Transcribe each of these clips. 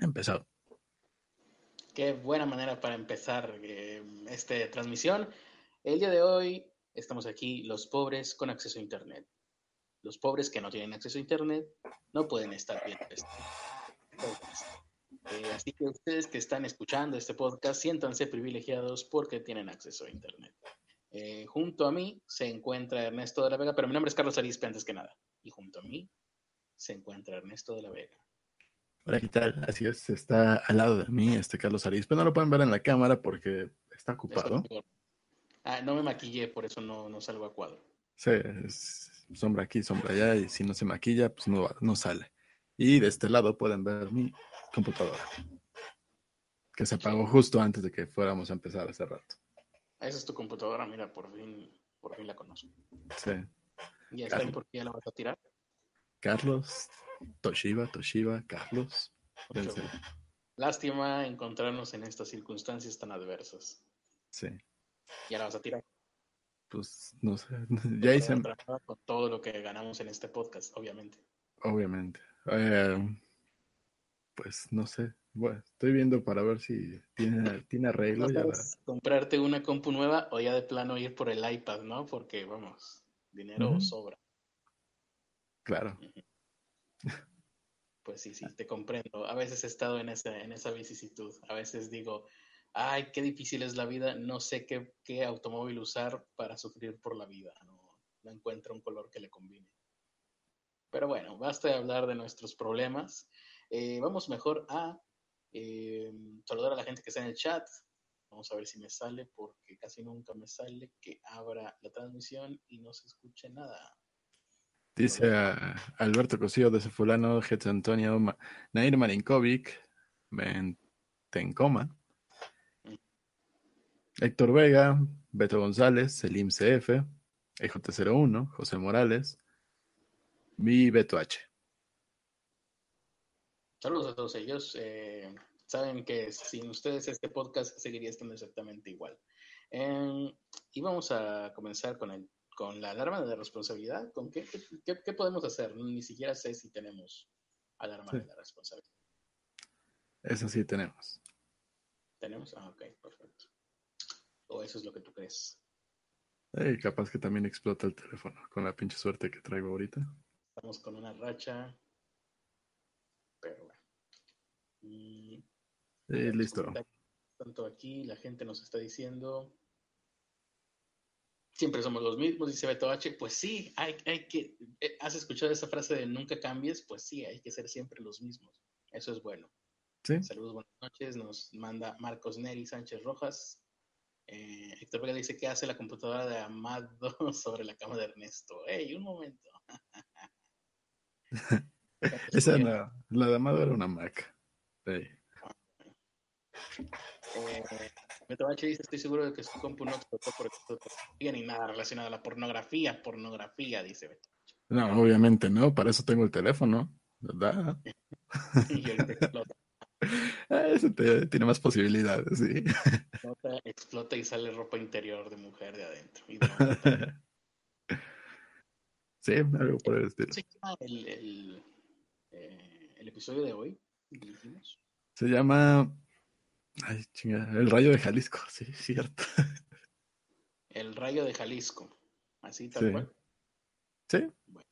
Empezado. Qué buena manera para empezar eh, esta transmisión. El día de hoy estamos aquí, los pobres con acceso a Internet. Los pobres que no tienen acceso a Internet no pueden estar viendo esto. Eh, así que ustedes que están escuchando este podcast, siéntanse privilegiados porque tienen acceso a Internet. Eh, junto a mí se encuentra Ernesto de la Vega, pero mi nombre es Carlos Arispe antes que nada. Y junto a mí se encuentra Ernesto de la Vega. Hola, ¿qué tal? Así es, está al lado de mí este Carlos Arispe. No lo pueden ver en la cámara porque está ocupado. Ah, no me maquillé, por eso no, no salgo a cuadro. Sí, es sombra aquí, sombra allá, y si no se maquilla, pues no, no sale. Y de este lado pueden ver mi computadora, que se apagó justo antes de que fuéramos a empezar hace rato. Esa es tu computadora, mira, por fin, por fin la conozco. Sí. ¿Y está por qué ya la vas a tirar? Carlos, Toshiba, Toshiba, Carlos. Lástima encontrarnos en estas circunstancias tan adversas. Sí. ¿Ya la vas a tirar? Pues no sé. Ya hice. Con todo lo que ganamos en este podcast, obviamente. Obviamente. Eh, pues no sé. Bueno, estoy viendo para ver si tiene, tiene arreglo. ya Comprarte una compu nueva o ya de plano ir por el iPad, ¿no? Porque vamos, dinero sobra. Claro. Pues sí, sí, te comprendo. A veces he estado en esa, en esa vicisitud. A veces digo, ay, qué difícil es la vida, no sé qué, qué automóvil usar para sufrir por la vida. No, no encuentro un color que le combine. Pero bueno, basta de hablar de nuestros problemas. Eh, vamos mejor a eh, saludar a la gente que está en el chat. Vamos a ver si me sale, porque casi nunca me sale que abra la transmisión y no se escuche nada. Dice Alberto Cosío de Fulano, Jet Antonio, Nair Marinkovic, Tencoma, mm. Héctor Vega, Beto González, Selim CF, EJ01, José Morales, mi Beto H. Saludos a todos ellos. Eh, saben que sin ustedes este podcast seguiría estando exactamente igual. Em, y vamos a comenzar con, el, con la alarma de responsabilidad. ¿Con qué, qué, podemos hacer? Ni siquiera sé si tenemos alarma de responsabilidad. Eso sí tenemos. ¿Tenemos? Ah, ok, perfecto. ¿O eso es lo que tú crees? capaz que también explota el teléfono con la pinche suerte que traigo ahorita. Estamos con una racha pero bueno. Y, listo. Tanto aquí la gente nos está diciendo, siempre somos los mismos, dice Beto H. Pues sí, hay, hay que, eh, ¿has escuchado esa frase de nunca cambies? Pues sí, hay que ser siempre los mismos. Eso es bueno. ¿Sí? Saludos, buenas noches. Nos manda Marcos Neri Sánchez Rojas. Eh, Héctor Vega dice que hace la computadora de Amado sobre la cama de Ernesto. ¡Ey, un momento! Esa la, la de Amado era una Mac. Sí. Eh, dice, estoy seguro de que su compu no explotó por pornografía ni nada relacionado a la pornografía. Pornografía, dice Beto No, obviamente no, para eso tengo el teléfono, ¿verdad? y el explota. Ah, eso tiene más posibilidades, sí. Explota, explota, y sale ropa interior de mujer de adentro. sí, algo por el estilo. Sí, el, el, eh, el episodio de hoy? Se llama. Ay, El Rayo de Jalisco, sí, cierto. El Rayo de Jalisco, así tal sí. cual. Sí. Bueno,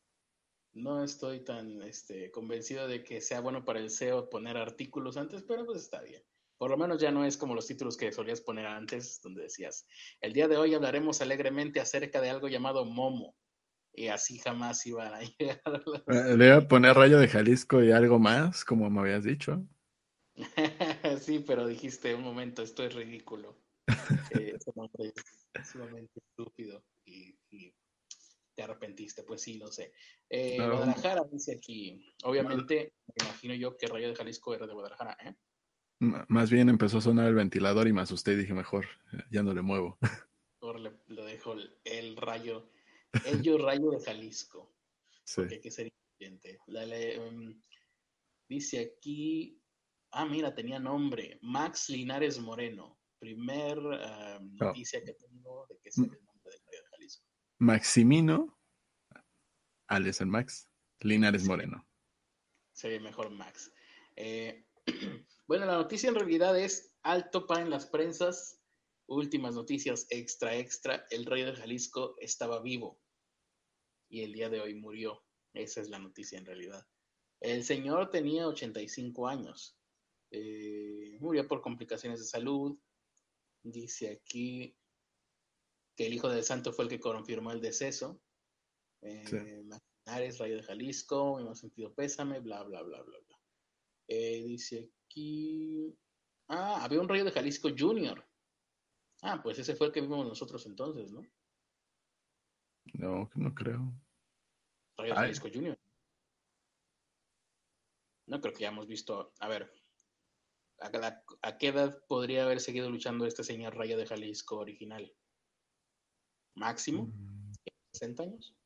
no estoy tan este, convencido de que sea bueno para el SEO poner artículos antes, pero pues está bien. Por lo menos ya no es como los títulos que solías poner antes, donde decías, el día de hoy hablaremos alegremente acerca de algo llamado Momo y así jamás iban a llegar. Eh, le iba a poner Rayo de Jalisco y algo más, como me habías dicho. sí, pero dijiste un momento, esto es ridículo. Eh, ese nombre es sumamente estúpido y, te arrepentiste, pues sí, lo sé. Eh, Guadalajara dice aquí, obviamente, me imagino yo que Rayo de Jalisco era de Guadalajara, ¿eh? más bien empezó a sonar el ventilador y me asusté y dije, mejor, ya no le muevo. Mejor le, lo dejo el rayo Ello Rayo de Jalisco. Sí. hay que ser inteligente. Em, dice aquí. Ah, mira, tenía nombre. Max Linares Moreno. Primer noticia que tengo de que es el nombre del Rayo de Jalisco. Maximino. alias el Max, Linares Moreno. Sería mejor Max. Eh, bueno, la noticia en realidad es alto para en las prensas. Últimas noticias extra, extra. El rey de Jalisco estaba vivo y el día de hoy murió. Esa es la noticia en realidad. El señor tenía 85 años. Eh, murió por complicaciones de salud. Dice aquí que el hijo del santo fue el que confirmó el deceso. Eh, Rayo de Jalisco, hemos sentido pésame, bla, bla, bla, bla, bla. Eh, dice aquí. Ah, había un Rayo de Jalisco Junior. Ah, pues ese fue el que vimos nosotros entonces, ¿no? No, no creo. Rayo de Jalisco Junior. No creo que hayamos visto. A ver, ¿a, qué edad podría haber seguido luchando este señor Rayo de Jalisco original? ¿Máximo? ¿60 mm. años?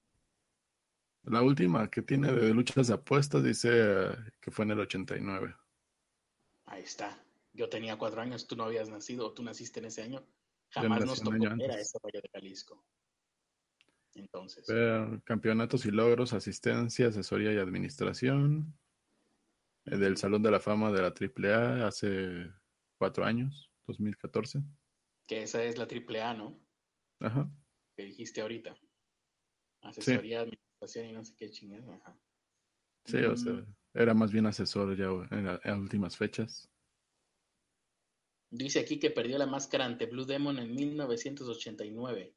La última que tiene de luchas de apuestas dice que fue en el 89. Ahí está. Yo tenía cuatro años, tú no habías nacido, tú naciste en ese año. Jamás nos tocó ver a ese Rayo de Jalisco. Entonces. campeonatos y logros, asistencia, asesoría y administración. Eh, del Salón de la Fama de la AAA hace cuatro años, 2014. Que esa es la AAA, ¿no? Ajá. Que dijiste ahorita. Asesoría, administración y no sé qué chingada. Ajá. Sí, o sea, mm. era más bien asesor ya en, las últimas fechas. Dice aquí que perdió la máscara ante Blue Demon en 1989,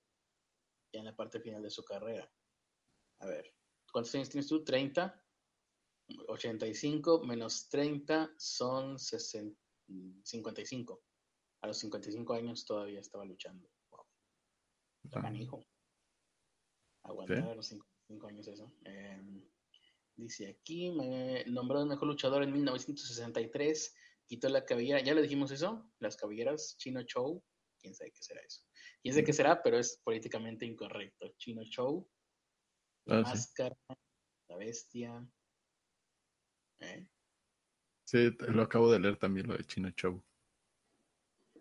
ya en la parte final de su carrera. A ver, ¿cuántos años tienes tú? ¿30? 85 menos 30 son 55. A los 55 años todavía estaba luchando. Wow. hijo. Aguantar a los 55 años eso. Em, dice aquí, me nombró el mejor luchador en 1963. Quitó la cabellera. ¿Ya le dijimos eso? Las cabelleras. Chino Show. ¿Quién sabe qué será eso? ¿Quién sabe qué será? Pero es políticamente incorrecto. Chino Show. La ah, máscara. La bestia. ¿Eh? Sí, lo acabo de leer también, lo de Chino Show.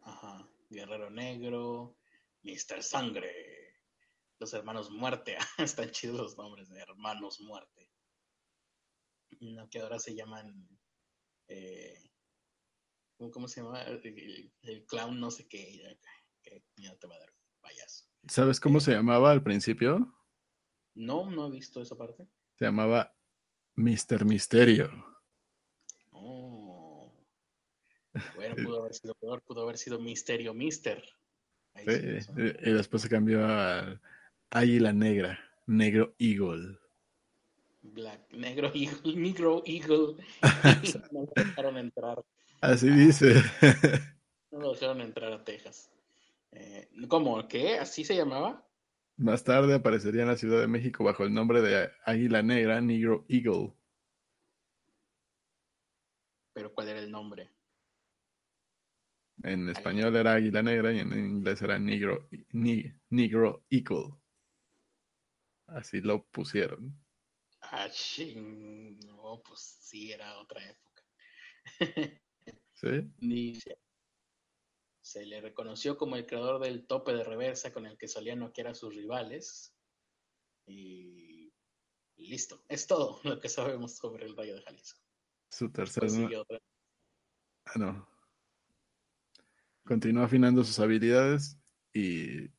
Ajá. Guerrero Negro, Mr. Sangre, los hermanos Muerte. Están chidos los nombres de hermanos Muerte. No, que ahora se llaman. Eh, ¿cómo, se llama? El, clown, no sé qué. Que ya te va a dar payaso. ¿Sabes cómo se llamaba al principio? No, no he visto esa parte. Se llamaba Mr. Misterio. Oh. Bueno, pudo haber sido peor, pudo haber sido Misterio Mister. y después se cambió a Águila Negra, Negro Eagle. Black, Negro Eagle, Negro Eagle. no lo dejaron entrar. Así dice. no lo dejaron entrar a Texas. Eh, ¿Cómo? ¿Qué? ¿Así se llamaba? Más tarde aparecería en la Ciudad de México bajo el nombre de Águila Negra, Negro Eagle. Pero ¿cuál era el nombre? En español era Águila Negra y en inglés era Negro, Negro Eagle. Así lo pusieron. Ah. No, pues sí, era otra época. ¿Sí? Se le reconoció como el creador del tope de reversa con el que solía noquear a sus rivales. Y listo. Es todo lo que sabemos sobre el Rayo de Jalisco. Su tercer. Ah, no. Continuó afinando sus habilidades y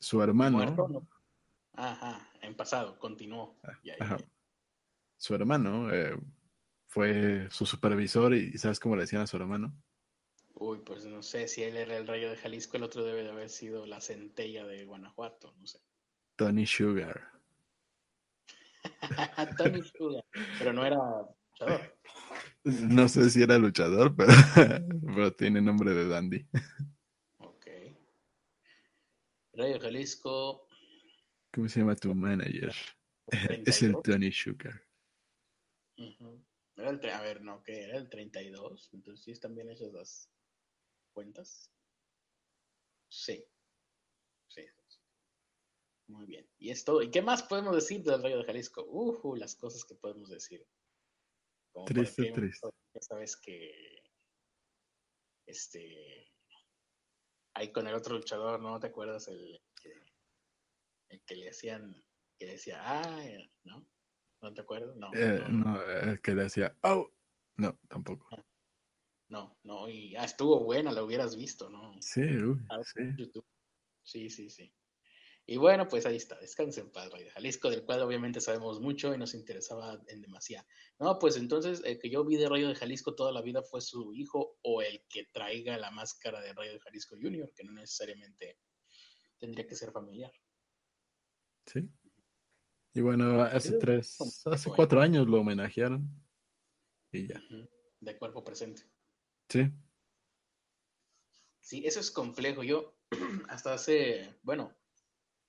su hermano. Ajá, en pasado, continuó. Ah, su hermano eh, fue su supervisor y ¿sabes cómo le decían a su hermano? Uy, pues no sé, si él era el rayo de Jalisco, el otro debe de haber sido la centella de Guanajuato, no sé. Tony Sugar. Tony Sugar, pero no era luchador. No sé si era luchador, pero, pero tiene nombre de dandy. Ok. Rayo Jalisco. ¿Cómo se llama tu manager? Es el Tony Sugar. Era el, a ver, no, que era el 32. Entonces sí están bien esas dos cuentas? Sí. Sí. Muy bien. Y esto, ¿y qué más podemos decir del Rayo de Jalisco? Uh, las cosas que podemos decir. triste, triste. Ya sabes que este ahí con el otro luchador, ¿no te acuerdas el que, el que le hacían que decía, ah, ¿no? ¿No te acuerdas? No. Eh, no, no, el que decía, oh, no, tampoco. No, no, y ah, estuvo buena, la hubieras visto, ¿no? Sí, uy, sí. YouTube. Sí, sí, sí. Y bueno, pues ahí está, descansen en paz, Rey de Jalisco, del cual obviamente sabemos mucho y nos interesaba en demasía. No, pues entonces el que yo vi de Rayo de Jalisco toda la vida fue su hijo o el que traiga la máscara de Rayo de Jalisco Junior, que no necesariamente tendría que ser familiar. Sí. Y bueno, hace tres, hace cuatro años lo homenajearon. Y ya. De cuerpo presente. Sí. Sí, eso es complejo. Yo hasta hace, bueno,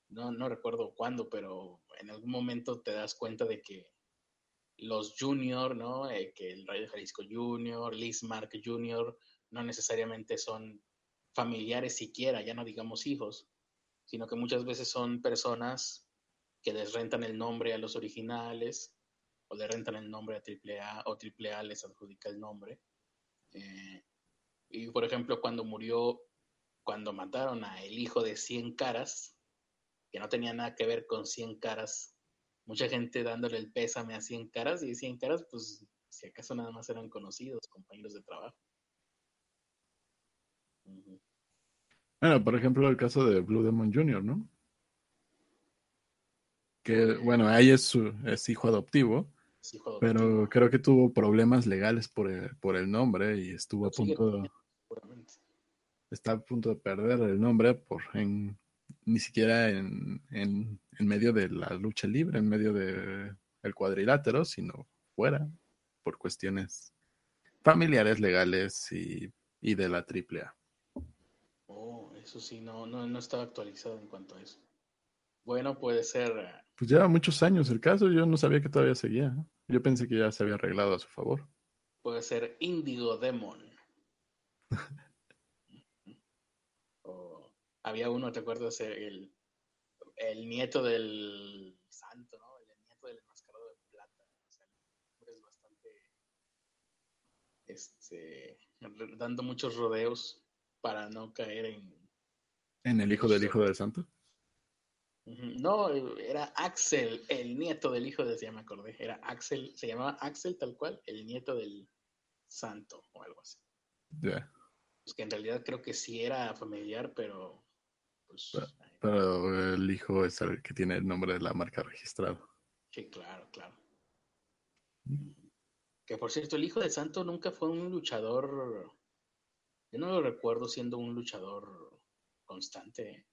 no, no recuerdo cuándo, pero en algún momento te das cuenta de que los junior, ¿no? Eh, que el Rayo Jalisco Junior, Liz Mark Junior, no necesariamente son familiares siquiera, ya no digamos hijos, sino que muchas veces son personas que les rentan el nombre a los originales o le rentan el nombre a AAA o AAA les adjudica el nombre. Eh, y por ejemplo, cuando murió, cuando mataron a el hijo de 100 caras, que no tenía nada que ver con 100 caras, mucha gente dándole el pésame a 100 caras y 100 caras, pues si acaso nada más eran conocidos, compañeros de trabajo. Bueno, por ejemplo, el caso de Blue Demon Jr., ¿no? Que, bueno, ahí es, su, es hijo adoptivo, Pero creo que tuvo problemas legales por el, por el nombre y estuvo a sigue punto, seguramente. está a punto de perder el nombre por en, ni siquiera en, en, en medio de la lucha libre, en medio del el cuadrilátero, sino fuera, por cuestiones familiares, legales y, y de la AAA. Oh, eso sí, no, no, no estaba actualizado en cuanto a eso. Bueno, puede ser, eh, Pues lleva muchos años el caso, yo no sabía que todavía seguía. ¿eh? Yo pensé que ya se había arreglado a su favor. puede ser Indigo Demon. O había uno, ¿te acuerdas? El, el nieto del santo, ¿no? El nieto del enmascarado de plata. O sea, el es bastante, este, dando muchos rodeos para no caer en... ¿En el hijo del hijo del santo? No, era Axel, el nieto del hijo de, ya me acordé, era Axel, se llamaba Axel tal cual, el nieto del santo o algo así. Ya. Pues que en realidad creo que sí era familiar, pero pues Pero- Pero el hijo es el que tiene el nombre de la marca registrado. sí, claro, claro. Que por cierto, el hijo del santo nunca fue un luchador. Yo no lo recuerdo siendo un luchador constante.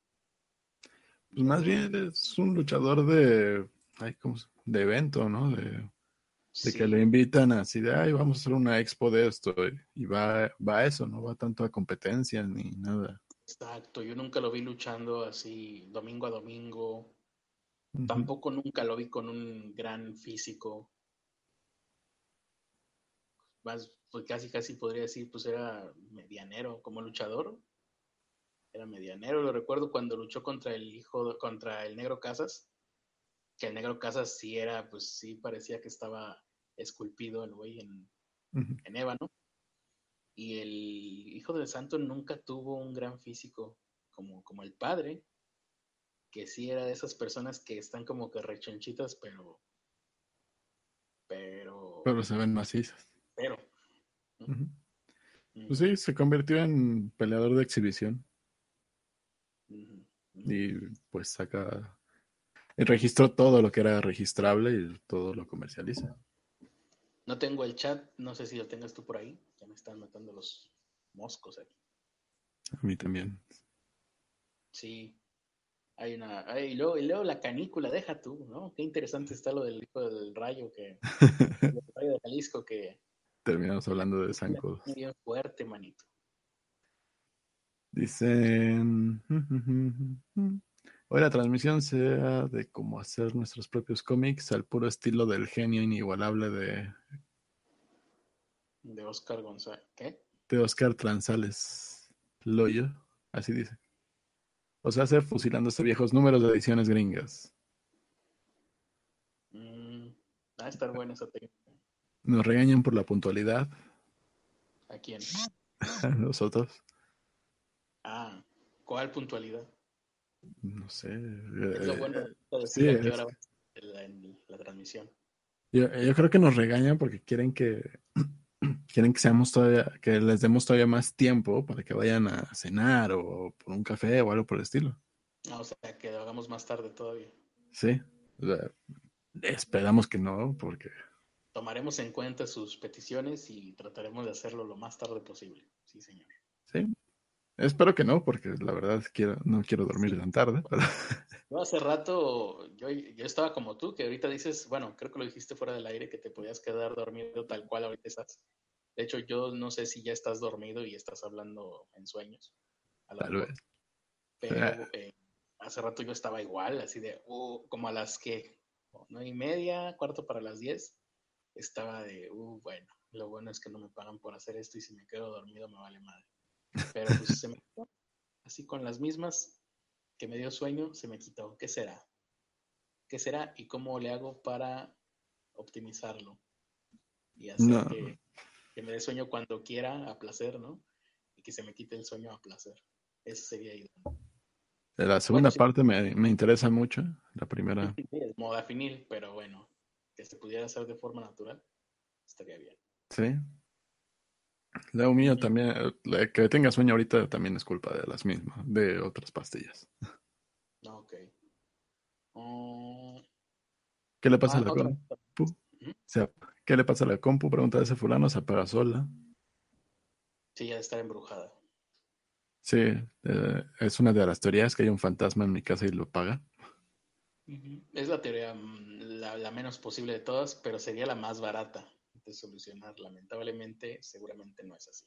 Pues más bien es un luchador de, ay, ¿cómo se- de evento, ¿no? De, de Sí, que le invitan así de, ay, vamos a hacer una expo de esto. Y va, va a eso, no va tanto a competencias ni nada. exacto. Yo nunca lo vi luchando así domingo a domingo. Tampoco nunca lo vi con un gran físico. Más, pues casi, casi podría decir, pues era medianero como luchador. Era medianero. Lo recuerdo cuando luchó contra el hijo, contra el negro Casas. Que el negro Casas sí era, pues sí parecía que estaba esculpido el güey en, en ébano. Y el hijo del santo nunca tuvo un gran físico como, como el padre, que sí era de esas personas que están como que rechonchitas, pero. Pero. Pero se ven macizas. pero, mm, Pues sí, se convirtió en peleador de exhibición. Y pues saca, registró todo lo que era registrable y todo lo comercializa. No tengo el chat, no sé si lo tengas tú por ahí. Ya me están matando los moscos aquí. A mí también. Sí. Hay una. y, luego, y luego la canícula, deja tú, ¿no? Qué interesante está lo del hijo del rayo que. el rayo de Jalisco que. Terminamos hablando de zancudos. Bien fuerte, manito. Dicen, hoy la transmisión sea de cómo hacer nuestros propios cómics al puro estilo del genio inigualable de, De Oscar González. ¿Qué? de Oscar Transales Loyo, así dice. O sea, hacer fusilándose viejos números de ediciones gringas. Mm, va a estar buena esa técnica. Nos regañan por la puntualidad, ¿A quién? nosotros. Ah, ¿cuál puntualidad? No sé. Es lo eh, bueno de decir a qué es- hora va. transmisión. Yo, yo creo que nos regañan porque quieren que quieren que seamos todavía, que les demos todavía más tiempo para que vayan a cenar o por un café o algo por el estilo. Ah, o sea, que lo hagamos más tarde todavía. Sí. O sea, esperamos que no, porque Tomaremos en cuenta sus peticiones y trataremos de hacerlo lo más tarde posible. Sí, señor. sí. Espero que no, porque la verdad quiero, no quiero dormir tan tarde. Pero... Yo hace rato, yo, yo estaba como tú, que ahorita dices, bueno, creo que lo dijiste fuera del aire, que te podías quedar dormido tal cual ahorita estás. De hecho, yo no sé si ya estás dormido y estás hablando en sueños. a Tal vez. Pero eh, hace rato yo estaba igual, así de, uh, como a las que, nueve y media, cuarto para las diez, estaba de, uh, bueno, lo bueno es que no me pagan por hacer esto y si me quedo dormido me vale madre. Pero pues se me quitó, así con las mismas que me dio sueño, se me quitó. ¿Qué será? ¿Qué será y cómo le hago para optimizarlo? Y hacer No. que, que me dé sueño cuando quiera, a placer, ¿no? Y que se me quite el sueño a placer. Eso sería ideal. La segunda sí. parte me, me interesa mucho. La primera, es modafinil, pero bueno, que se pudiera hacer de forma natural, estaría bien. sí. Lo mío también, eh, la- que tenga sueño ahorita también es culpa de las mismas, de otras pastillas. No, ok. Mm, ¿Qué le pasa ah, a la otra- compu? Ujú. Se- ¿Qué le pasa a la compu? Pregunta ese fulano, se apaga sola. Sí, ya de estar embrujada. Sí, eh, es una de las teorías que hay un fantasma en mi casa y lo paga. Es la teoría mm, la, la menos posible de todas, pero sería la más barata de solucionar. Lamentablemente, seguramente no es así.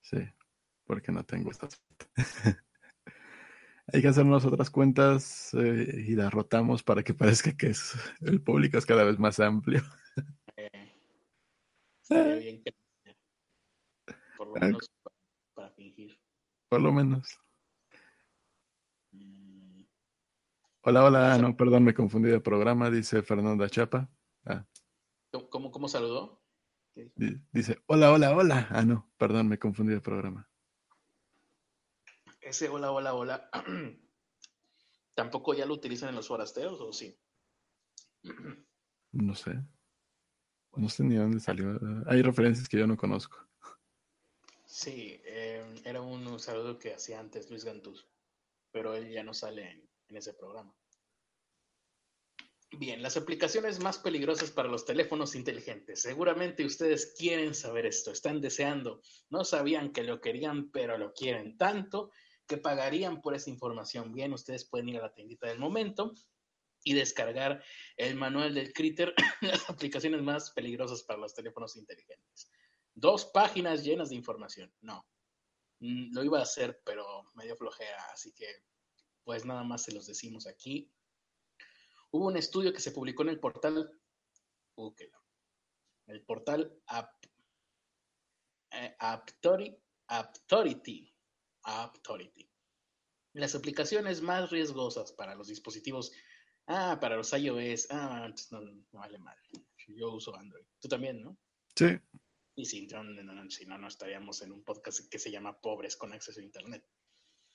Sí, porque no tengo esta. Hay que hacernos otras cuentas eh, y las rotamos para que parezca que es, el público es cada vez más amplio. Eh, estaría bien que por lo menos para, para fingir. Por lo menos. Mm, Hola, hola. No, perdón, me confundí de programa, dice Fernanda Chapa. Ah, ¿Cómo, cómo, saludó? Dice, hola, hola, hola. Ah, no, perdón, me confundí de programa. Ese hola, hola, hola. ¿Tampoco ya lo utilizan en los forasteros o sí? No sé. No sé ni dónde salió. Hay referencias que yo no conozco. Sí, eh, era un saludo que hacía antes Luis Gantuz, pero él ya no sale en, en ese programa. Bien, las aplicaciones más peligrosas para los teléfonos inteligentes. Seguramente ustedes quieren saber esto, están deseando, no sabían que lo querían, pero lo quieren tanto que pagarían por esa información. Bien, ustedes pueden ir a la tiendita del momento y descargar el manual del Critter, las aplicaciones más peligrosas para los teléfonos inteligentes. Dos páginas llenas de información. No, Mm, lo iba a hacer, pero me dio flojera, así que pues nada más se los decimos aquí. Hubo un estudio que se publicó en el portal, búsquelo, el portal App, eh, Apptori- Apptority, Apptority. Las aplicaciones más riesgosas para los dispositivos, ah, para los iOS, ah, no, no vale mal. Yo uso Android. Tú también, ¿no? Sí, Y si no, no, estaríamos en un podcast que se llama Pobres con acceso a Internet.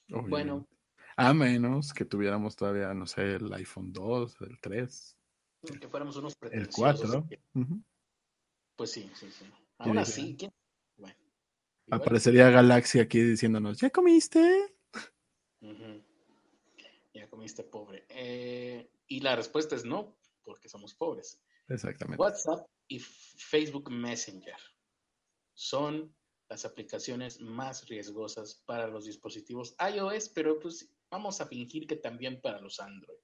obviamente. Bueno. A menos que tuviéramos todavía, no sé, el iPhone 2, el 3, Que fuéramos unos el pretenciosos. 4. Ujú. Pues sí, sí, sí. Dije, así, ¿quién? Bueno. Aparecería Galaxy aquí diciéndonos, ¿ya comiste? Ya comiste pobre. Eh, y la respuesta es no, porque somos pobres. Exactamente. WhatsApp y Facebook Messenger son las aplicaciones más riesgosas para los dispositivos iOS, pero pues vamos a fingir que también para los Android.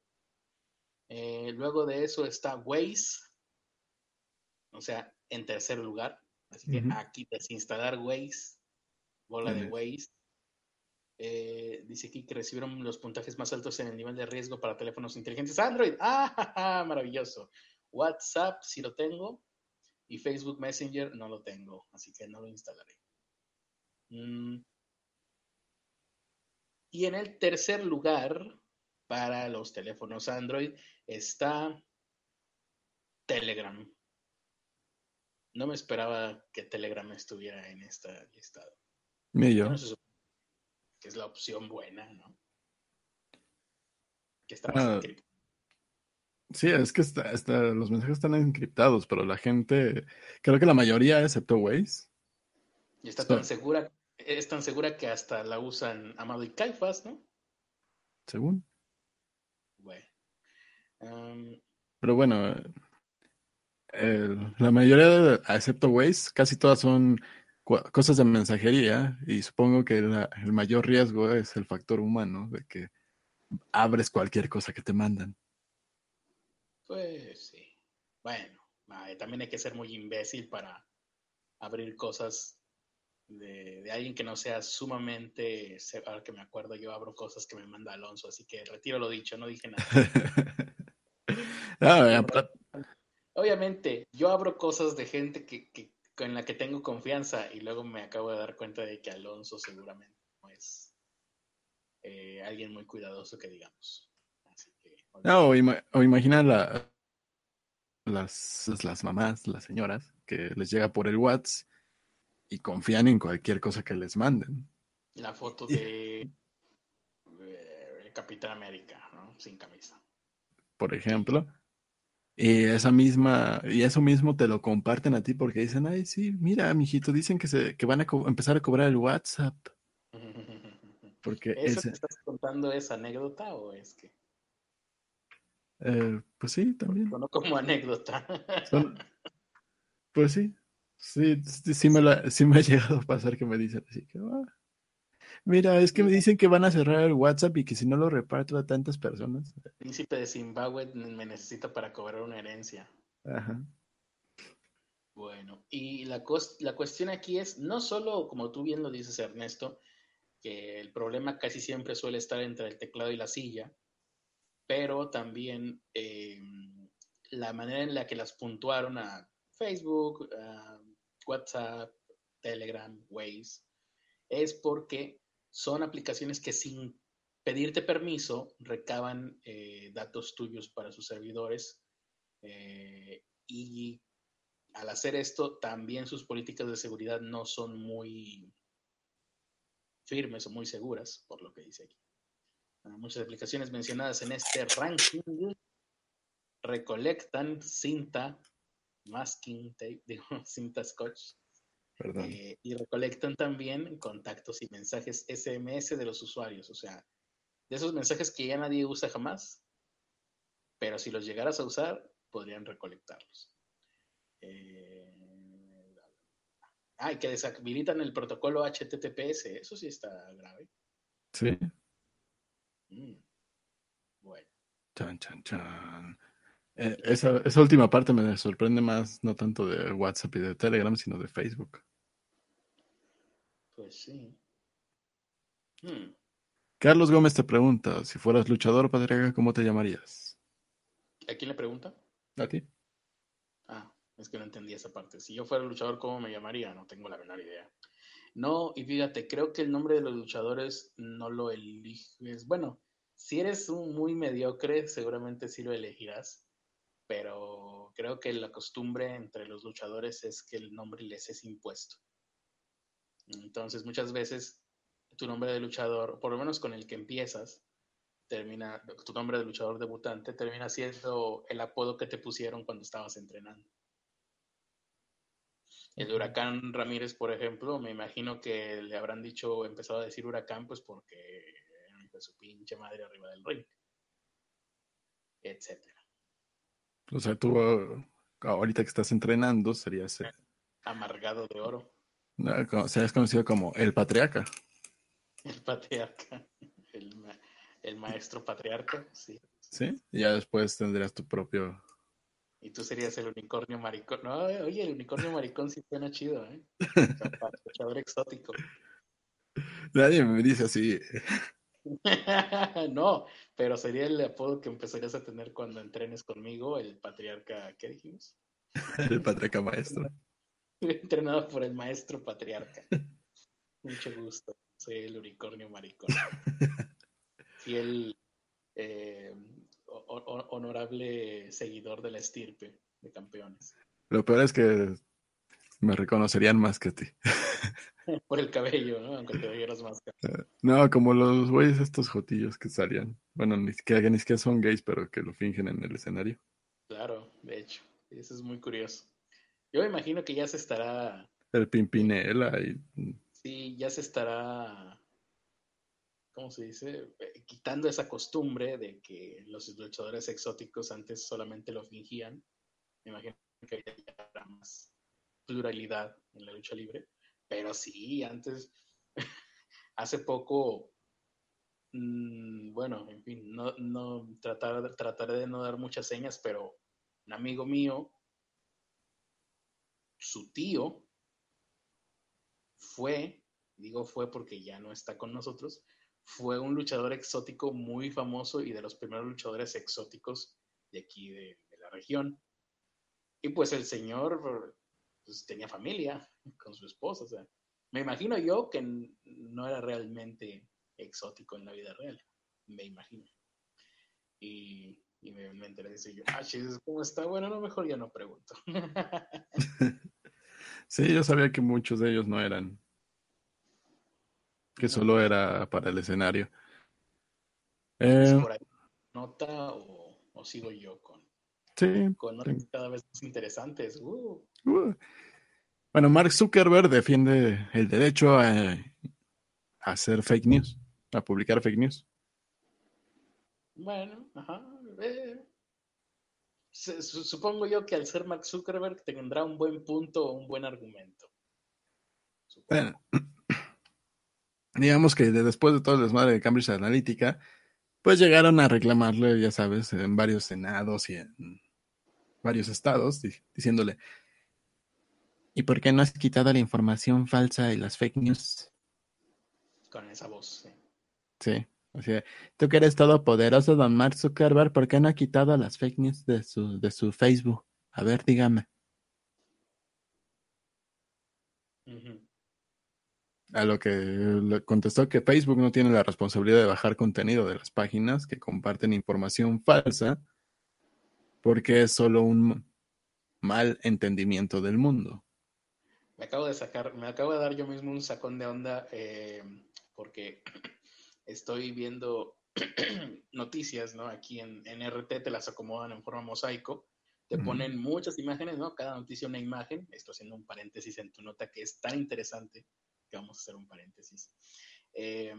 Eh, luego de eso está Waze, o sea, en tercer lugar. Así que Ujú. aquí desinstalar Waze, bola de. Waze. Eh, dice aquí que recibieron los puntajes más altos en el nivel de riesgo para teléfonos inteligentes Android. ¡Ah, maravilloso! WhatsApp sí lo tengo y Facebook Messenger no lo tengo, así que no lo instalaré. Mm. Y en el tercer lugar para los teléfonos Android está Telegram. No me esperaba que Telegram estuviera en esta listado. Ni yo. Se que es la opción buena, ¿no? Que está Ah, más encriptada. Sí, es que está, está- los mensajes están encriptados, pero la gente, creo que la mayoría, excepto Waze, Y está So- tan segura, es tan segura que hasta la usan Amado y Caifás, ¿no? según. Bueno. Am, Pero bueno, el- la mayoría, de- excepto Waze, casi todas son cosas de mensajería y supongo que la- el mayor riesgo es el factor humano, de que abres cualquier cosa que te mandan. pues sí. Bueno, también hay que ser muy imbécil para abrir cosas de, de alguien que no sea sumamente. Ahora que me acuerdo, yo abro cosas que me manda Alonso, así que retiro lo dicho, no dije nada. Obviamente, yo abro cosas de gente que, que- con la que tengo confianza y luego me acabo de dar cuenta de que Alonso seguramente no es eh, alguien muy cuidadoso que digamos. Así que, no, o, ima- o imagina la- las, las mamás, las señoras, que les llega por el WhatsApp y confían en cualquier cosa que les manden. la foto de Capitán América, ¿no? Sin camisa. por ejemplo. Y esa misma, y eso mismo te lo comparten a ti porque dicen, ay, sí, mira, mijito, dicen que se, que van a empezar a cobrar el WhatsApp. Porque ¿Eso ese- estás contando es anécdota o es que? eh, pues sí, también. No como anécdota. Son- pues sí, sí, sí, me, la- sí me ha llegado a pasar que me dicen así que, "Ah, mira, es que me dicen que van a cerrar el WhatsApp y que si no lo reparto a tantas personas. Príncipe de Zimbabue me necesita para cobrar una herencia. Ajá. Bueno, y la, la cuestión aquí es, no solo, como tú bien lo dices, Ernesto, que el problema casi siempre suele estar entre el teclado y la silla, pero también eh, la manera en la que las puntuaron a Facebook, a WhatsApp, Telegram, Waze, es porque son aplicaciones que sin pedirte permiso recaban eh, datos tuyos para sus servidores eh, y al hacer esto también sus políticas de seguridad no son muy firmes o muy seguras, por lo que dice aquí. Ah, Muchas aplicaciones mencionadas en este ranking recolectan cinta, masking tape, digo, cinta scotch, Perdón. eh, y recolectan también contactos y mensajes SMS de los usuarios, o sea, de esos mensajes que ya nadie usa jamás, pero si los llegaras a usar, podrían recolectarlos. Eh, ah, y que deshabilitan el protocolo HTTPS, eso sí está grave. Sí. Mm. Bueno, Chan, chan, chan. Eh, esa, esa última parte me sorprende más, no tanto de WhatsApp y de Telegram, sino de Facebook. pues sí. Hmm. Carlos Gómez te pregunta, si fueras luchador patriarca, ¿cómo te llamarías? ¿A quién le pregunta? ¿A ti? Ah, es que no entendí esa parte. Si yo fuera luchador, ¿cómo me llamaría? No tengo la menor idea. No, y fíjate, creo que el nombre de los luchadores no lo eliges. Bueno, si eres un muy mediocre, seguramente sí lo elegirás, pero creo que la costumbre entre los luchadores es que el nombre les es impuesto. Entonces, muchas veces tu nombre de luchador, por lo menos con el que empiezas, termina, tu nombre de luchador debutante termina siendo el apodo que te pusieron cuando estabas entrenando. El huracán Ramírez, por ejemplo, me imagino que le habrán dicho, empezado a decir huracán, pues porque hijo de su pinche madre arriba del ring, etcétera. O sea, tú uh, ahorita que estás entrenando serías, eh, Amargado de oro, no, como- serías conocido como el patriarca. el patriarca, el, ma- el maestro patriarca, sí. ¿Sí? Y ya después tendrías tu propio... Y tú serías el unicornio maricón. No, oye, el unicornio maricón sí suena chido, ¿eh? Luchador exótico. Nadie me dice así. no, pero sería el apodo que empezarías a tener cuando entrenes conmigo, el patriarca, ¿qué dijimos? El patriarca maestro. Entrenado por el maestro patriarca. Mucho gusto. Soy el unicornio maricón. Fiel, eh, o- o- honorable seguidor de la estirpe de campeones. Lo peor es que me reconocerían más que a ti. Por el cabello, ¿no? Aunque te vieras más. No, como los güeyes estos jotillos que salían. Bueno, ni siquiera, ni siquiera son gays, pero que lo fingen en el escenario. Claro, de hecho. Eso es muy curioso. Yo me imagino que ya se estará. El Pimpinela y. Sí, ya se estará. ¿Cómo se dice? Eh, quitando esa costumbre de que los luchadores exóticos antes solamente lo fingían. Me imagino que ya habrá más pluralidad en la lucha libre. Pero sí, antes, hace poco, mmm, bueno, en fin, no, no tratar, trataré de no dar muchas señas, pero un amigo mío, su tío, fue, digo fue porque ya no está con nosotros, fue un luchador exótico muy famoso y de los primeros luchadores exóticos de aquí de la región. Y pues el señor pues, tenía familia con su esposa. O sea, me imagino yo que no era realmente exótico en la vida real. Me imagino. Y, me, me, enteré. Y yo, ah, ¿cómo está? Bueno, a lo mejor ya no pregunto. sí, yo sabía que muchos de ellos no eran. Que solo era para el escenario. Eh, por ahí nota o, o sigo yo con Sí. Con cada vez más interesantes. Uh. Uh. Bueno, Mark Zuckerberg defiende el derecho a, hacer fake news, a publicar fake news. Bueno, ajá. Eh. Supongo yo que al ser Mark Zuckerberg tendrá un buen punto o un buen argumento. Bueno, digamos que después de todo el desmadre de Cambridge Analytica, pues llegaron a reclamarle, ya sabes, en varios senados y en varios estados, diciéndole, ¿y por qué no has quitado la información falsa y las fake news? Con esa voz, sí. Sí, o sea, tú que eres todopoderoso, don Mark Zuckerberg, ¿por qué no ha quitado las fake news de su, de su Facebook? A ver, dígame. A lo que le contestó que Facebook no tiene la responsabilidad de bajar contenido de las páginas que comparten información falsa, porque es solo un mal entendimiento del mundo. Me acabo de sacar, me acabo de dar yo mismo un sacón de onda eh, porque estoy viendo noticias, ¿no? Aquí en, en, RT te las acomodan en forma mosaico, te ponen muchas imágenes, ¿no? Cada noticia una imagen, estoy haciendo un paréntesis en tu nota que es tan interesante vamos a hacer un paréntesis. Eh,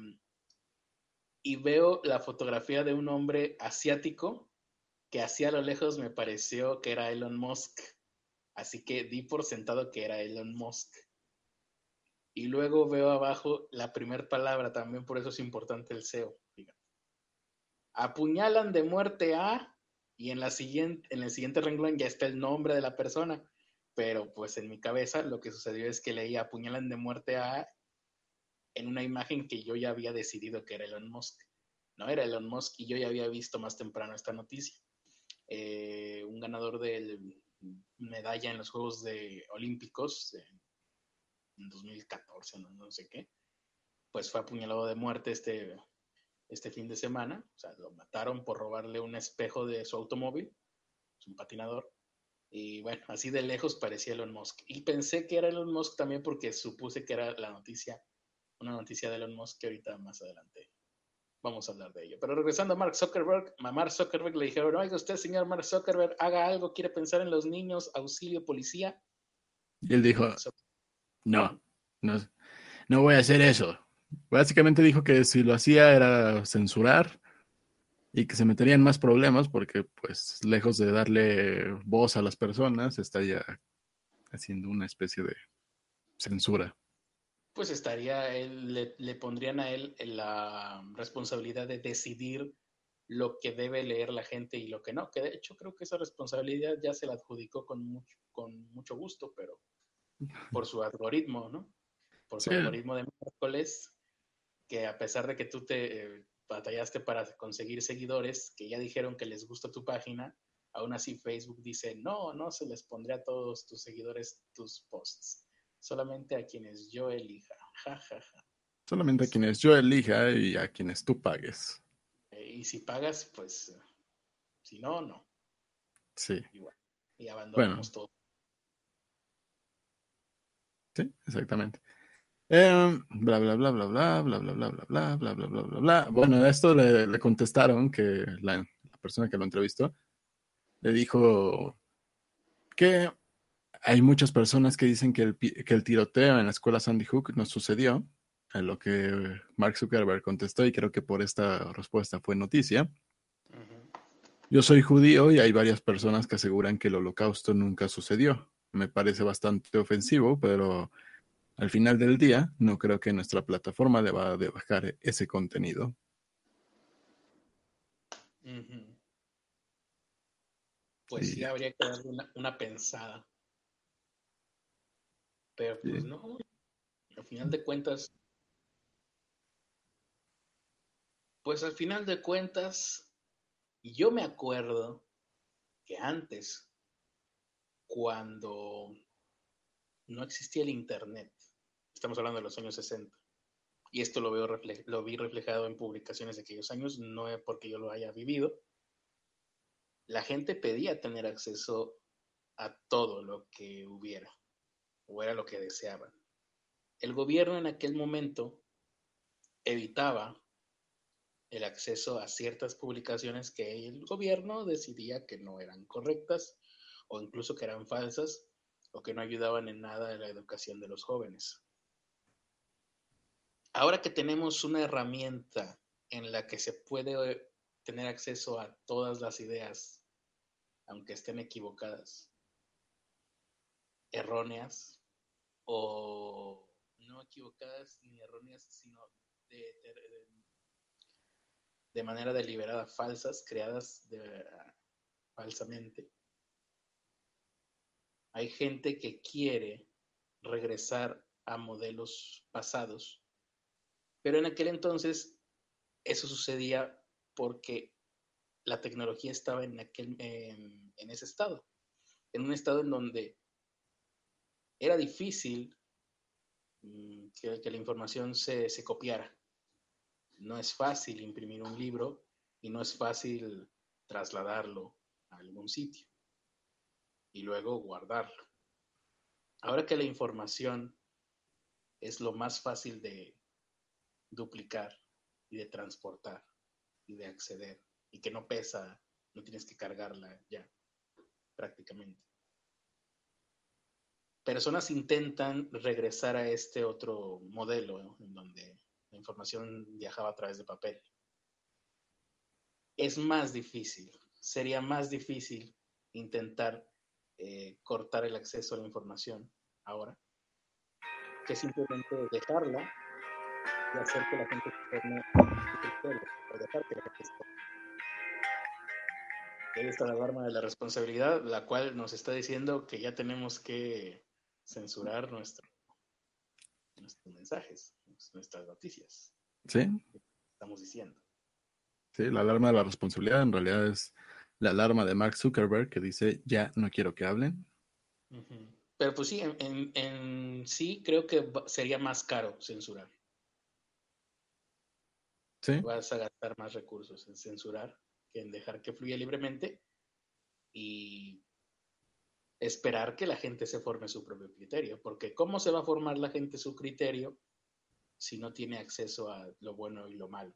y veo la fotografía de un hombre asiático que hacia lo lejos me pareció que era Elon Musk. Así que di por sentado que era Elon Musk. Y luego veo abajo la primera palabra, también por eso es importante el SEO. Apuñalan de muerte a, y en, la siguiente, en el siguiente renglón ya está el nombre de la persona pero pues en mi cabeza lo que sucedió es que leía apuñalan de muerte a en una imagen que yo ya había decidido que era Elon Musk. No era Elon Musk y yo ya había visto más temprano esta noticia. Eh, un ganador de medalla en los Juegos de Olímpicos en 2014, no, sé qué, pues fue apuñalado de muerte este, este fin de semana. O sea, lo mataron por robarle un espejo de su automóvil, es un patinador y bueno, así de lejos parecía Elon Musk. Y pensé que era Elon Musk también porque supuse que era la noticia, una noticia de Elon Musk que ahorita más adelante vamos a hablar de ello. Pero regresando a Mark Zuckerberg, a Mark Zuckerberg le dijeron, oiga usted, señor Mark Zuckerberg, haga algo, quiere pensar en los niños, auxilio, policía. Y él dijo, no, no, no voy a hacer eso. Básicamente dijo que si lo hacía era censurar y que se meterían más problemas porque pues lejos de darle voz a las personas estaría haciendo una especie de censura. Pues estaría, le, le, pondrían a él la responsabilidad de decidir lo que debe leer la gente y lo que no, que de hecho creo que esa responsabilidad ya se la adjudicó con mucho, con mucho gusto, pero por su algoritmo, ¿no? Por su algoritmo de miércoles, que a pesar de que tú te batallaste para conseguir seguidores que ya dijeron que les gusta tu página, aún así Facebook dice, no, no se les pondré a todos tus seguidores tus posts, solamente a quienes yo elija. Ja, ja, ja. Solamente a quienes yo elija y a quienes tú pagues. Eh, y si pagas, pues, si no, no. Sí. Igual. Y abandonamos todo. Sí, exactamente. Eh, bla, bla, bla, bla, bla, bla, bla, bla, bla, bla, bla, bla, bla, bla, bla. Bueno, a esto le, le contestaron que la, la persona que lo entrevistó le dijo que hay muchas personas que dicen que el, que el tiroteo en la escuela Sandy Hook no sucedió, a lo que Mark Zuckerberg contestó y creo que por esta respuesta fue noticia. Yo soy judío y hay varias personas que aseguran que el holocausto nunca sucedió. Me parece bastante ofensivo, pero al final del día no creo que nuestra plataforma deba de bajar ese contenido. Pues sí, habría que darle una, una pensada. Pero pues sí. no, al final de cuentas, pues al final de cuentas, yo me acuerdo que antes, cuando no existía el Internet, estamos hablando de los años 60, y esto lo, veo lo vi reflejado en publicaciones de aquellos años, no es porque yo lo haya vivido, la gente pedía tener acceso a todo lo que hubiera o era lo que deseaban. El gobierno en aquel momento evitaba el acceso a ciertas publicaciones que el gobierno decidía que no eran correctas o incluso que eran falsas o que no ayudaban en nada a la educación de los jóvenes. Ahora que tenemos una herramienta en la que se puede tener acceso a todas las ideas, aunque estén equivocadas, erróneas o no equivocadas ni erróneas, sino de, manera deliberada falsas, creadas falsamente. Hay gente que quiere regresar a modelos pasados, pero en aquel entonces eso sucedía porque la tecnología estaba en, aquel, en, ese estado, en un estado en donde era difícil mm, que, que, la información se, se, copiara. No es fácil imprimir un libro y no es fácil trasladarlo a algún sitio y luego guardarlo. Ahora que la información es lo más fácil de duplicar y de transportar y de acceder y que no pesa, no tienes que cargarla ya prácticamente personas intentan regresar a este otro modelo en donde la información viajaba a través de papel. Es más difícil, sería más difícil intentar eh, cortar el acceso a la información ahora que simplemente dejarla y hacer que la gente se forme o dejar que la gente se forme. Ahí está la alarma de la responsabilidad, la cual nos está diciendo que ya tenemos que censurar nuestro, nuestros mensajes, nuestras noticias. Sí. Estamos diciendo. Sí, la alarma de la responsabilidad en realidad es la alarma de Mark Zuckerberg que dice ya no quiero que hablen. Uh -huh. Pero pues sí, en, en, en, sí creo que sería más caro censurar. Sí. Vas a gastar más recursos en censurar que en dejar que fluya libremente y esperar que la gente se forme su propio criterio, porque ¿cómo se va a formar la gente su criterio si no tiene acceso a lo bueno y lo malo?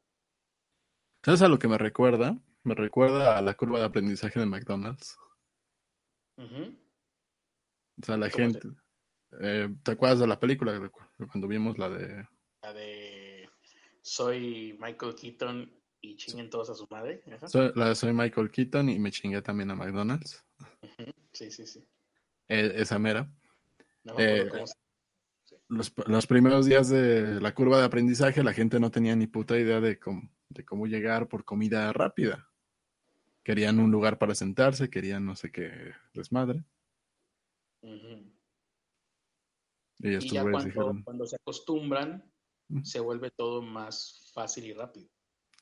¿Sabes a lo que me recuerda? Me recuerda a la curva de aprendizaje de McDonald's. Uh -huh. O sea, la gente... Eh, ¿Te acuerdas de la película cuando vimos la de... La de... Soy Michael Keaton y chinguen todos a su madre. Soy, la Soy Michael Keaton y me chingué también a McDonald's. Sí, sí, sí. Eh, esa mera. No, eh, sí. los, los, primeros días de la curva de aprendizaje la gente no tenía ni puta idea de cómo, de cómo llegar por comida rápida. Querían un lugar para sentarse, querían no sé qué desmadre. Uh -huh. Y, y ya cuando, dijeron... cuando, se acostumbran. Se vuelve todo más fácil y rápido.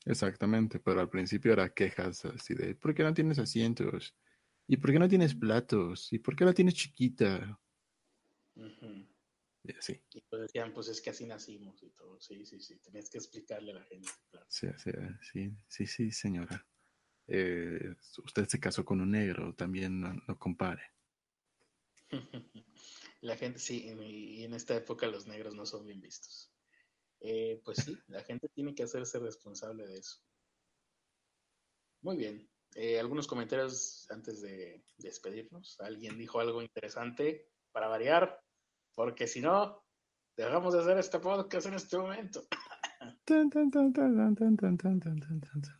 Exactamente, pero al principio era quejas así de ¿por qué no tienes asientos? ¿Y por qué no tienes platos? ¿Y por qué la tienes chiquita? Uh -huh. Y así. Y pues decían, pues es que así nacimos y todo. Sí, sí, sí. Tenías que explicarle a la gente. Claro. Sí, sí, sí, sí, sí señora. Eh, usted se casó con un negro, también no, no compare. La gente, sí, y en esta época los negros no son bien vistos. Eh, pues sí, la gente tiene que hacerse responsable de eso. Muy bien. Eh, algunos comentarios antes de despedirnos. ¿Alguien dijo algo interesante para variar? Porque si no, dejamos de hacer este podcast en este momento.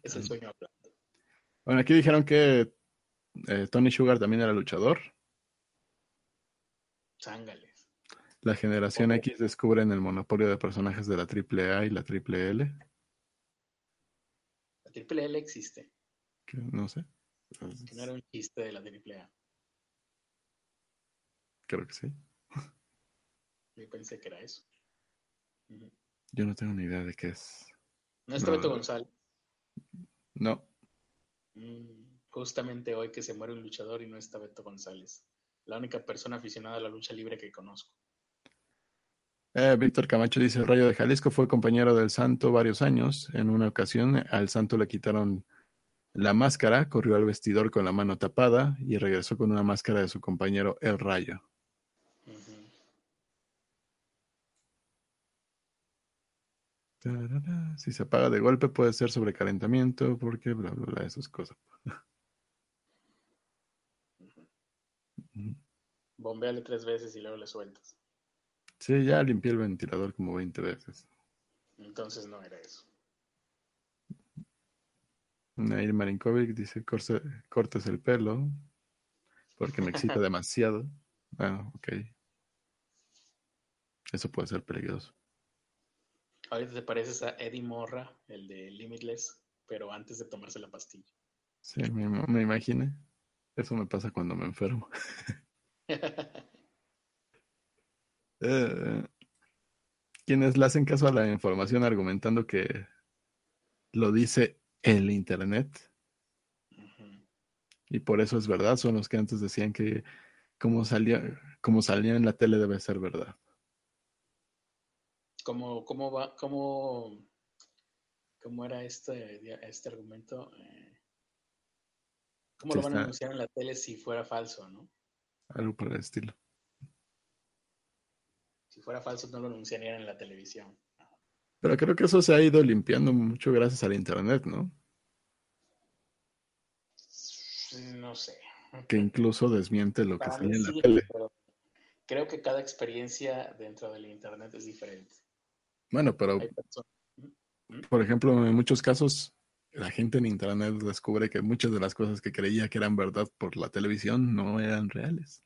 es el sueño hablando. Bueno, aquí dijeron que eh, Tony Sugar también era luchador. Zángales. La generación X descubren el monopolio de personajes de la AAA y la Triple L. La Triple L existe. no sé. Que no era un chiste de la AAA. Creo que sí. Yo pensé que era eso. Yo no tengo ni idea de qué es. ¿No está Beto González? No. Mm, justamente hoy que se muere un luchador y no está Beto González. La única persona aficionada a la lucha libre que conozco. Eh, Víctor Camacho dice, Rayo de Jalisco fue compañero del Santo varios años. En una ocasión al Santo le quitaron la máscara, corrió al vestidor con la mano tapada y regresó con una máscara de su compañero El Rayo. Si se apaga de golpe puede ser sobrecalentamiento, porque bla, bla, bla, esas cosas. Bombeale tres veces y luego le sueltas. Sí, ya limpié el ventilador como 20 veces. Entonces no era eso. Nair Marinkovic dice, cortes el pelo porque me excita demasiado. Ah, ok. Eso puede ser peligroso. Ahorita te pareces a Eddie Morra, el de Limitless, pero antes de tomarse la pastilla. Sí, me, me imaginé. Eso me pasa cuando me enfermo. Eh, quienes le hacen caso a la información argumentando que lo dice el Internet. Y por eso es verdad, son los que antes decían que como salía, como salía en la tele debe ser verdad. ¿Cómo, cómo va, cómo, cómo era este, este argumento? Eh, ¿Cómo lo van a anunciar en la tele si fuera falso, no? Algo por el estilo. Si fuera falso, no lo anunciarían en la televisión. Pero creo que eso se ha ido limpiando mucho gracias al Internet, ¿no? No sé. Que incluso desmiente lo que sale en la tele. creo que cada experiencia dentro del Internet es diferente. Bueno, pero por ejemplo, en muchos casos la gente en Internet descubre que muchas de las cosas que creía que eran verdad por la televisión no eran reales.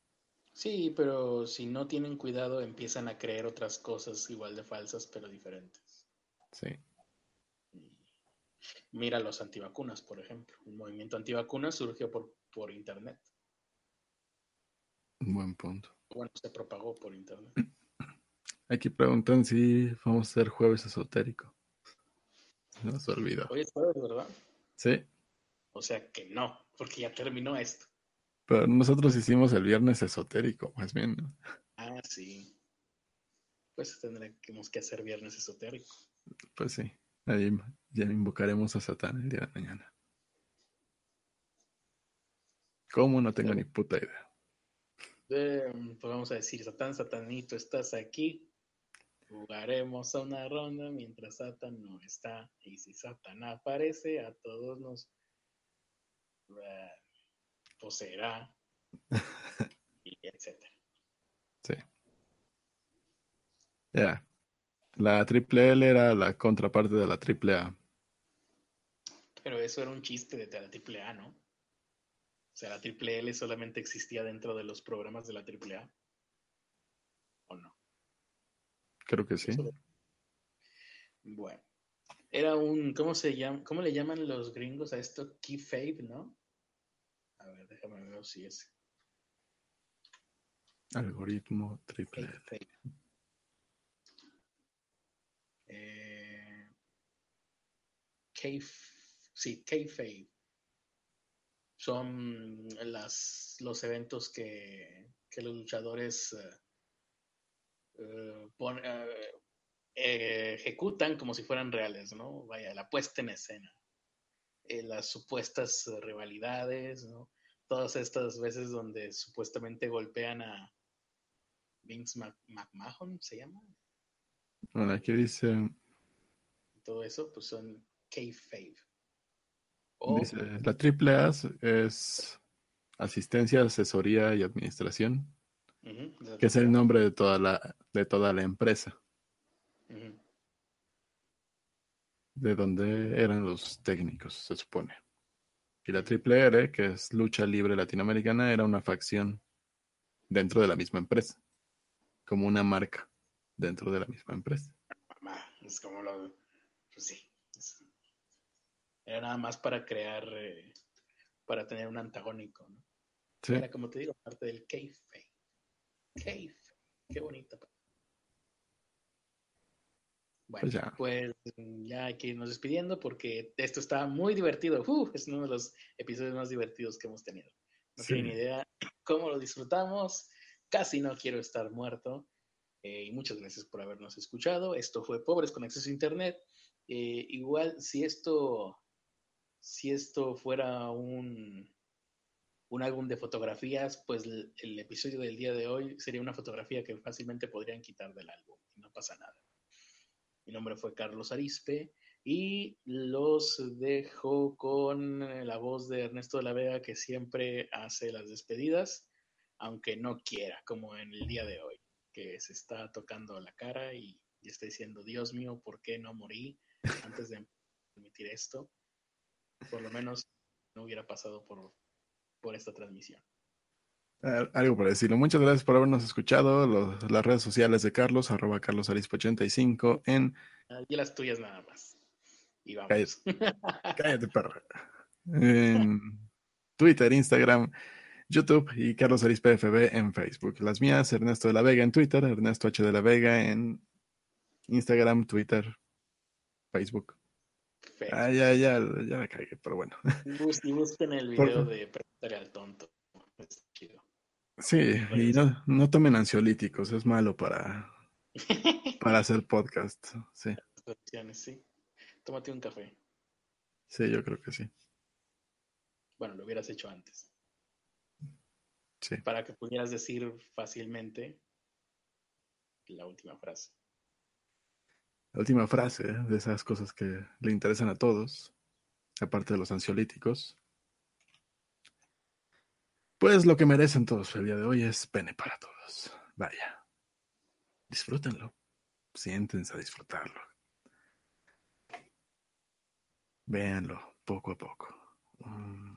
Sí, pero si no tienen cuidado empiezan a creer otras cosas igual de falsas, pero diferentes. Sí. Mira los antivacunas, por ejemplo. El movimiento antivacunas surgió por, por Internet. buen punto. Bueno, se propagó por Internet. Aquí preguntan si vamos a hacer jueves esotérico. No se olvida. Hoy es jueves, ¿verdad? Sí. O sea que no, porque ya terminó esto. Pero nosotros hicimos el viernes esotérico, más bien. Ah, sí. Pues tendremos que hacer viernes esotérico. Pues sí. Ahí ya invocaremos a Satán el día de mañana. ¿Cómo? No tengo ni puta idea. pues vamos a decir, Satán, Satanito, estás aquí. Jugaremos a una ronda mientras Satan no está. Y si Satan aparece, a todos nos uh, poseerá. y etcétera. Sí. Ya. La triple L era la contraparte de la triple A. Pero eso era un chiste de la triple A, ¿no? O sea, la triple L solamente existía dentro de los programas de la triple A. ¿O no? Creo que sí. Bueno. Era un, ¿cómo se llama? ¿Cómo le llaman los gringos a esto? Key Fave, ¿no? A ver, déjame ver si es. Algoritmo triple L. Eh, sí, K-Fave. Son las, los eventos que, que los luchadores eh, eh, eh, ejecutan como si fueran reales, ¿no? Vaya, la puesta en escena. Eh, las supuestas rivalidades, ¿no? Todas estas veces donde supuestamente golpean a, Vince McMahon se llama. Bueno, aquí dice. Todo eso, pues son. Dice, la triple A es asistencia, asesoría y administración, que es el nombre de toda la, de toda la empresa. De donde eran los técnicos, se supone. Y la triple R, que es lucha libre latinoamericana, era una facción dentro de la misma empresa, como una marca dentro de la misma empresa. Es como lo... Pues sí. Era nada más para crear, eh, para tener un antagónico, ¿no? Era como te digo, parte del kayfabe. Kayfabe. Qué bonito. Bueno, pues ya. pues ya hay que irnos despidiendo porque esto está muy divertido. es uno de los episodios más divertidos que hemos tenido. No tengo ni idea cómo lo disfrutamos. Casi no quiero estar muerto. Eh, y muchas gracias por habernos escuchado. Esto fue Pobres con Acceso a Internet. Eh, igual, si esto, si esto fuera un, un álbum de fotografías, pues el, el, episodio del día de hoy sería una fotografía que fácilmente podrían quitar del álbum y no pasa nada. Mi nombre fue Carlos Arispe y los dejo con la voz de Ernesto de la Vega que siempre hace las despedidas, aunque no quiera, como en el día de hoy, que se está tocando la cara y, está diciendo, Dios mío, ¿por qué no morí antes de emitir esto? Por lo menos no hubiera pasado por, por esta transmisión. Algo para decirlo. Muchas gracias por habernos escuchado. las redes sociales de Carlos, arroba carlosarispo85 en... Y las tuyas nada más. Y vamos. Cállate, perro. En Twitter, Instagram, YouTube y Carlos Arispe FB en Facebook. Las mías, Ernesto de la Vega en Twitter, Ernesto H de la Vega en Instagram, Twitter, Facebook. Ah, ya, ya, ya la cagué, pero bueno. Y busquen el video de Preguntarle al tonto. Es chido. Sí, y no, no tomen ansiolíticos, es malo para, para hacer podcast. Sí. sí. Tómate un café. Sí, yo creo que sí. Bueno, lo hubieras hecho antes. Sí. Para que pudieras decir fácilmente la última frase. La última frase de esas cosas que le interesan a todos, aparte de los ansiolíticos, pues lo que merecen todos el día de hoy es pene para todos. Vaya. Disfrútenlo. Siéntense a disfrutarlo. Véanlo poco a poco. Mm.